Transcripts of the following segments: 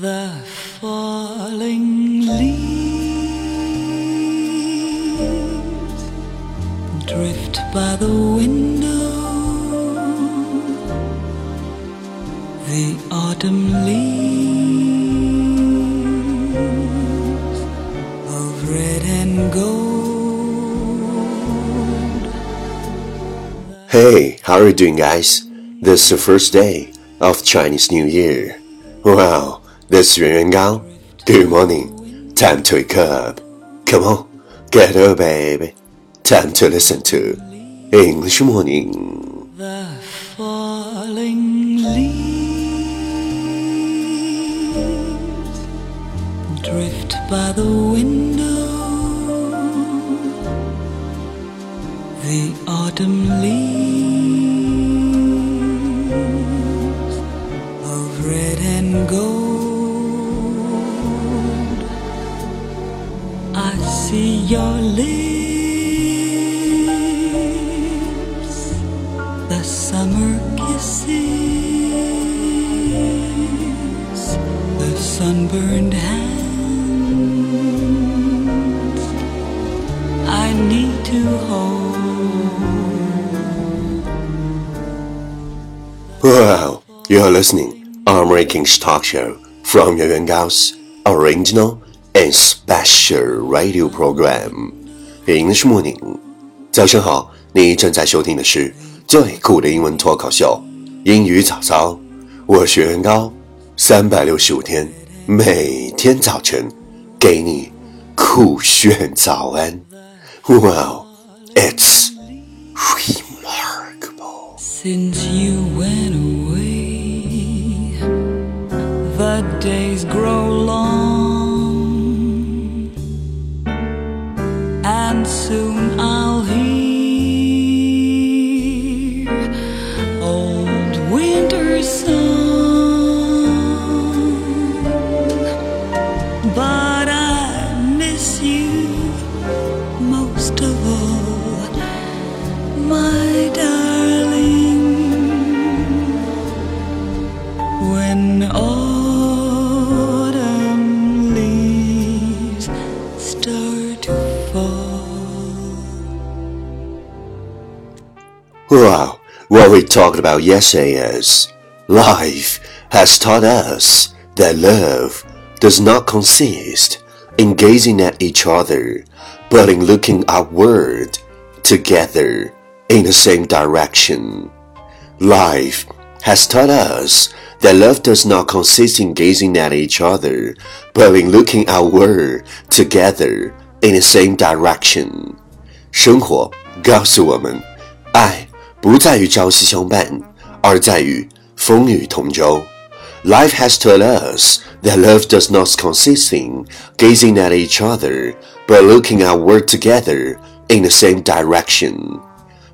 The falling leaves drift by the window. The autumn leaves of red and gold. Hey, how are you doing, guys? This is the first day of Chinese New Year. Wow, this is Yuan Gao. Good morning. Time to wake up. Come on, get up, baby. Time to listen to English Morning. The falling leaves drift by the window. The autumn leaves I see your lips, the summer kisses, the sunburned hands. I need to hold. Wow, you're listening our English talk show from Yuan Gao's original and special radio program English Morning. 早上好，你正在收听的是最酷的英文脱口秀英语早操。我是袁高，三百六十五天，每天早晨给你酷炫早安。Wow, it's remarkable. Since you went away, the days grow long, we talked about yesterday is life has taught us that love does not consist in gazing at each other, but in looking upward together in the same direction. Life has taught us that love does not consist in gazing at each other, but in looking outward together in the same direction. 生活告诉我们，爱 不在于朝夕相伴，而在于风雨同舟。Life has taught us that love does not consist in gazing at each other, but looking outward together in the same direction.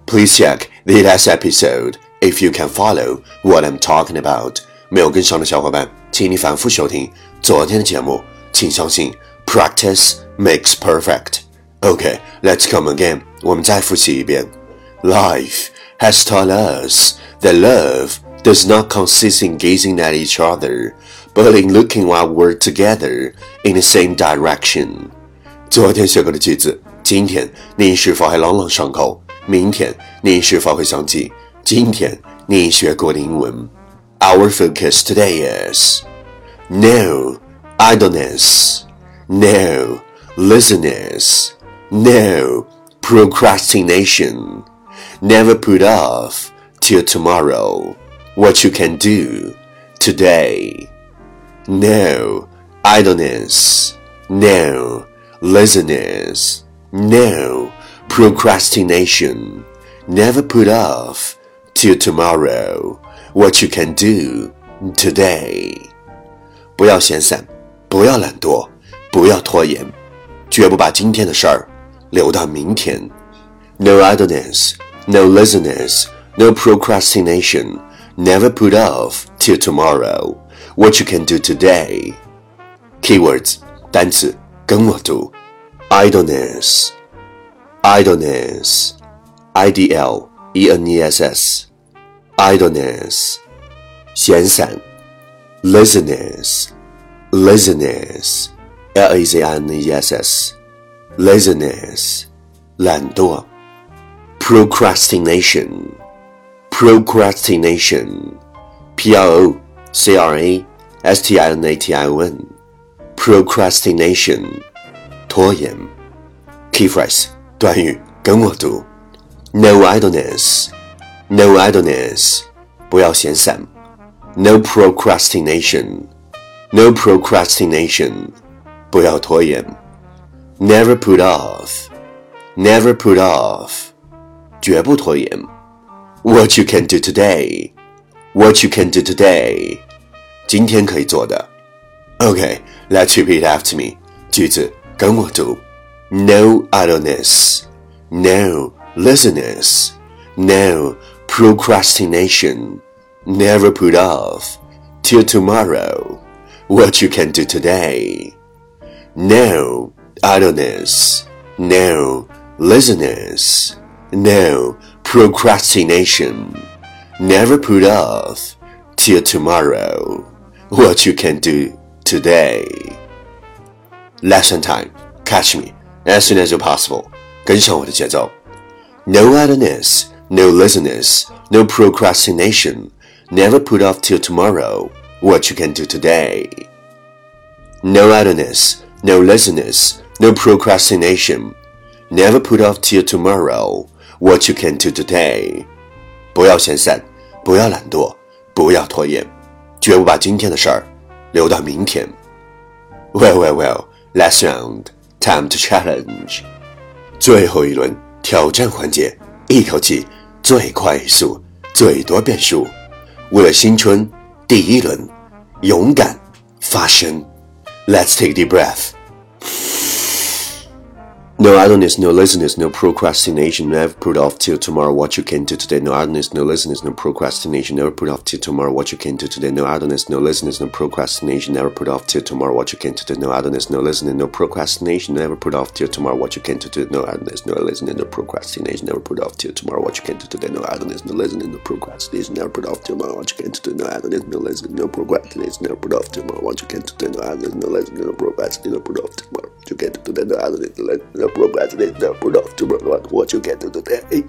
Please check the last episode if you can follow what I'm talking about. 没有跟上的小伙伴，请你反复收听昨天的节目。请相信，practice makes perfect. Okay, let's come again. 我们再复习一遍。Life has taught us that love does not consist in gazing at each other, but in looking outward together in the same direction. 昨天学过的句子，今天你是否还朗朗上口？明天你是否会想起今天你学过的英文？Our focus today is no idleness, no laziness, no procrastination. Never put off till tomorrow what you can do today. No idleness, no laziness, no procrastination. Never put off till tomorrow what you can do today. 不要闲散，不要懒惰，不要拖延，绝不把今天的事儿留到明天。No idleness, no laziness, no procrastination. Never put off till tomorrow what you can do today. Keywords 单词跟我读：idleness, idleness, i d l e n e s s, idleness，闲散；laziness, laziness, l a z i n e s s, laziness, 懒惰。 procrastination, procrastination, p r o c r a s t i n a t i o n, procrastination, 拖延。Key phrase 短语跟我读：No idleness, no idleness，不要闲散。No procrastination, no procrastination，不要拖延。Never put off, never put off， 绝不拖延。What you can do today, what you can do today，今天可以做的。Okay, let's repeat after me，句子跟我读。No idleness, no laziness, no procrastination. Never put off till tomorrow what you can do today. No idleness, no laziness, no procrastination. Never put off till tomorrow what you can do today. Lesson time. Catch me as soon as you're possible. 跟上我的节奏。No idleness, no laziness, no procrastination. Never put off till tomorrow what you can do today. No idleness, no laziness, no procrastination. Never put off till tomorrow what you can do today. 不要闲散，不要懒惰，不要拖延，绝不把今天的事儿留到明天。Well, well, well. Last round, time to challenge. 最后一轮挑战环节，一口气最快速，最多变数。为了新春第一轮，勇敢发声。Let's take a deep breath. No idleness, no laziness, no procrastination. Never put off till tomorrow what you can do today. No idleness, no laziness, no procrastination. Never put off till tomorrow what you can do today. No idleness, no laziness, no procrastination. Never put off till tomorrow what you can do today. No idleness, no laziness, no procrastination. Never put off till tomorrow what you can do today. No idleness, no laziness, no procrastination. Never put off till tomorrow what you can do today. No idleness, no laziness, no procrastination. Never put off till tomorrow what you can do today. No idleness, no laziness, no procrastination. Never put off till tomorrow what you can do today. No idleness, no laziness, no procrastination. Never put off till tomorrow what you can do today. No idleness, no laziness, no procrastinate the product to what you can do today.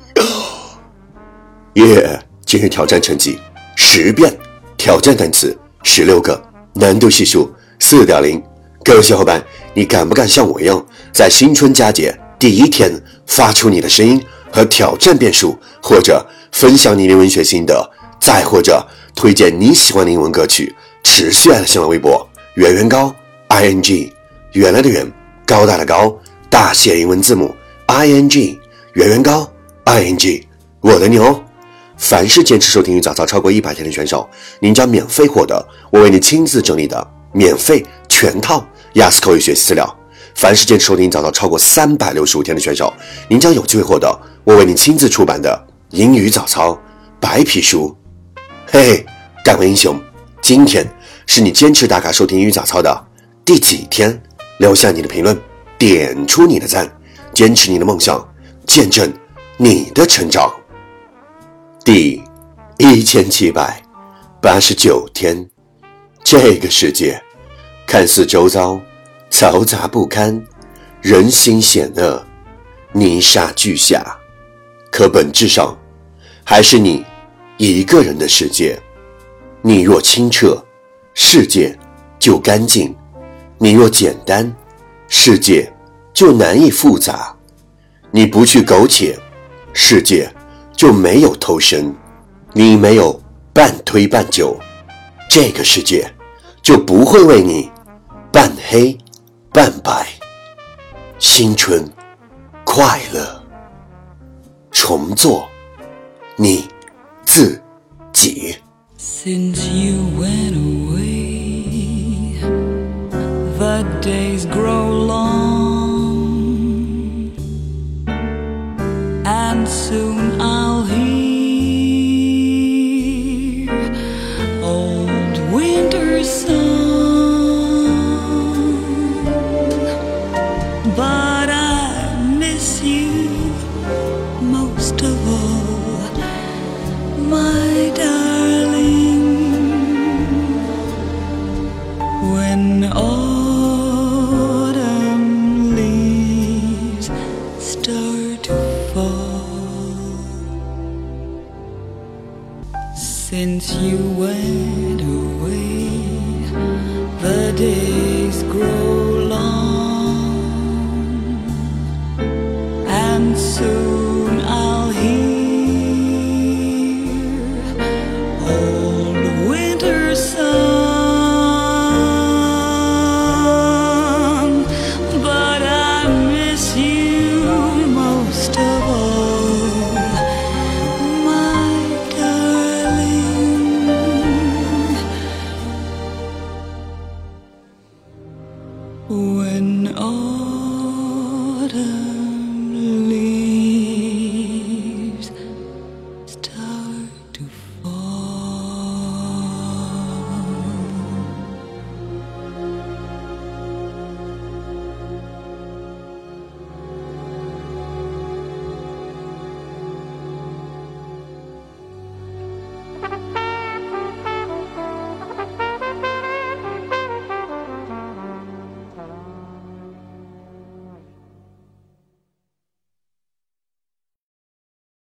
Yeah，今日挑战成绩十遍，挑战单词十六个，难度系数四点零。各位小伙伴，你敢不敢像我一样，在新春佳节第一天发出你的声音和挑战变数，或者分享你的文学心得，再或者推荐你喜欢的英文歌曲，持续爱的新浪微博圆圆高 i n g 原来的圆高大的高大写英文字母 i n g 圆圆高 i n g 我的牛。凡是坚持收听与早操超过一百天的选手，您将免费获得我为你亲自整理的免费全套雅思口语学习资料。凡是坚持收听早操超过三百六十五天的选手，您将有机会获得我为你亲自出版的英语早操白皮书。嘿嘿，干回英雄！今天是你坚持打卡收听英语早操的第几天？留下你的评论，点出你的赞，坚持你的梦想，见证你的成长。第一千七百八十九天，这个世界看似周遭嘈杂不堪，人心险恶，泥沙俱下，可本质上还是你一个人的世界。你若清澈，世界就干净；你若简单，世界就难以复杂。你不去苟且，世界。就没有偷生，你没有半推半就，这个世界就不会为你半黑半白。新春快乐，重做你自己。Since you went away, the days grow long, and soon I'll hear you went